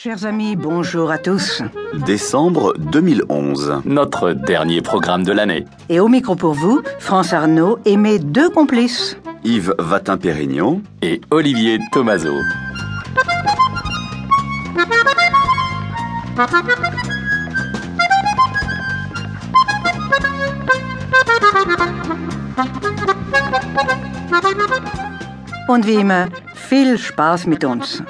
Chers amis, bonjour à tous. Décembre 2011. Notre dernier programme de l'année. Et au micro pour vous, France Arnaud et mes deux complices. Yves Vatin-Pérignon. Et Olivier Tomaso. Und wie immer, viel Spaß mit uns.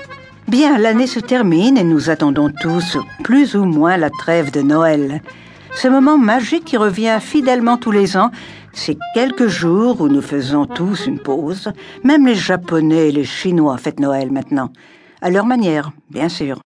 Bien, l'année se termine et nous attendons tous plus ou moins la trêve de Noël. Ce moment magique qui revient fidèlement tous les ans, c'est quelques jours où nous faisons tous une pause. Même les Japonais et les Chinois fêtent Noël maintenant. À leur manière, bien sûr.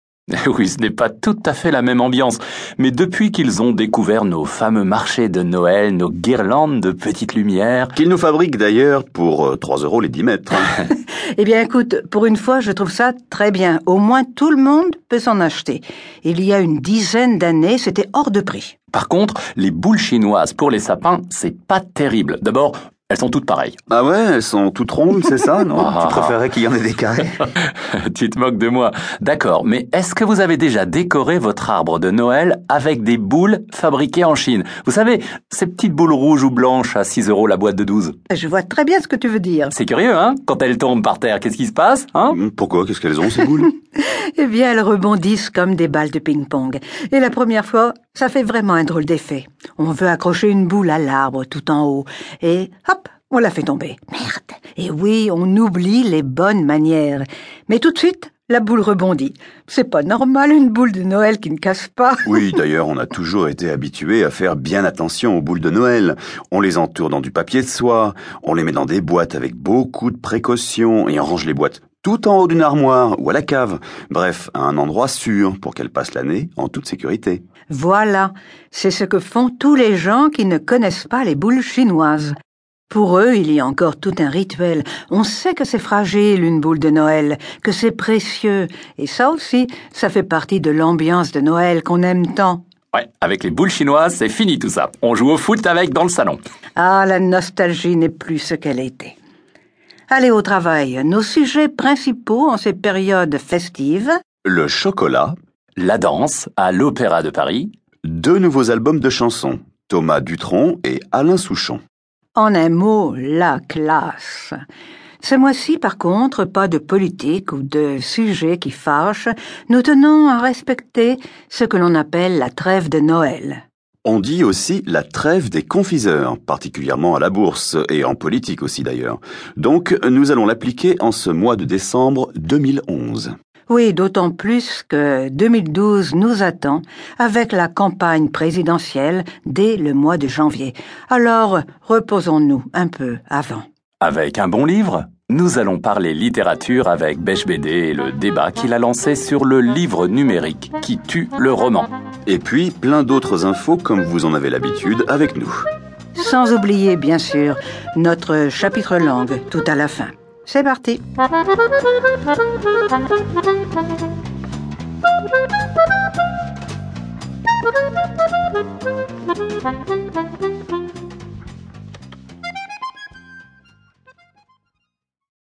Oui, ce n'est pas tout à fait la même ambiance, mais depuis qu'ils ont découvert nos fameux marchés de Noël, nos guirlandes de petites lumières... Qu'ils nous fabriquent d'ailleurs pour 3 euh, euros les 10 mètres. Hein. eh bien écoute, pour une fois, je trouve ça très bien. Au moins tout le monde peut s'en acheter. Il y a une dizaine d'années, c'était hors de prix. Par contre, les boules chinoises pour les sapins, c'est pas terrible. D'abord, elles sont toutes pareilles. Ah ouais, elles sont toutes rondes, c'est ça, non Ah. Tu préférais qu'il y en ait des carrés? Tu te moques de moi. D'accord, mais est-ce que vous avez déjà décoré votre arbre de Noël avec des boules fabriquées en Chine? Vous savez, ces petites boules rouges ou blanches à 6 euros la boîte de 12. Je vois très bien ce que tu veux dire. C'est curieux, hein? Quand elles tombent par terre, qu'est-ce qui se passe hein? Pourquoi? Qu'est-ce qu'elles ont, ces boules? Eh bien, elles rebondissent comme des balles de ping-pong. Et la première fois, ça fait vraiment un drôle d'effet. On veut accrocher une boule à l'arbre tout en haut. Et hop, on la fait tomber. Merde. Et oui, on oublie les bonnes manières. Mais tout de suite, la boule rebondit. C'est pas normal une boule de Noël qui ne casse pas. Oui, d'ailleurs, on a toujours été habitués à faire bien attention aux boules de Noël. On les entoure dans du papier de soie, on les met dans des boîtes avec beaucoup de précautions et on range les boîtes tout en haut d'une armoire ou à la cave. Bref, à un endroit sûr pour qu'elles passent l'année en toute sécurité. Voilà, c'est ce que font tous les gens qui ne connaissent pas les boules chinoises. Pour eux, il y a encore tout un rituel. On sait que c'est fragile, une boule de Noël, que c'est précieux. Et ça aussi, ça fait partie de l'ambiance de Noël qu'on aime tant. Ouais, avec les boules chinoises, c'est fini tout ça. On joue au foot avec dans le salon. Ah, la nostalgie n'est plus ce qu'elle était. Allez au travail. Nos sujets principaux en ces périodes festives. Le chocolat, La danse à l'Opéra de Paris. deux nouveaux albums de chansons, Thomas Dutronc et Alain Souchon. En un mot, la classe. Ce mois-ci, par contre, pas de politique ou de sujet qui fâche. Nous tenons à respecter ce que l'on appelle la trêve de Noël. On dit aussi la trêve des confiseurs, particulièrement à la bourse et en politique aussi d'ailleurs. Donc, nous allons l'appliquer en ce mois de décembre 2011. Oui, d'autant plus que 2012 nous attend avec la campagne présidentielle dès le mois de janvier. Alors, reposons-nous un peu avant. Avec un bon livre, nous allons parler littérature avec Bêche BD et le débat qu'il a lancé sur le livre numérique qui tue le roman. Et puis, plein d'autres infos comme vous en avez l'habitude avec nous. Sans oublier, bien sûr, notre chapitre langue tout à la fin. C'est parti.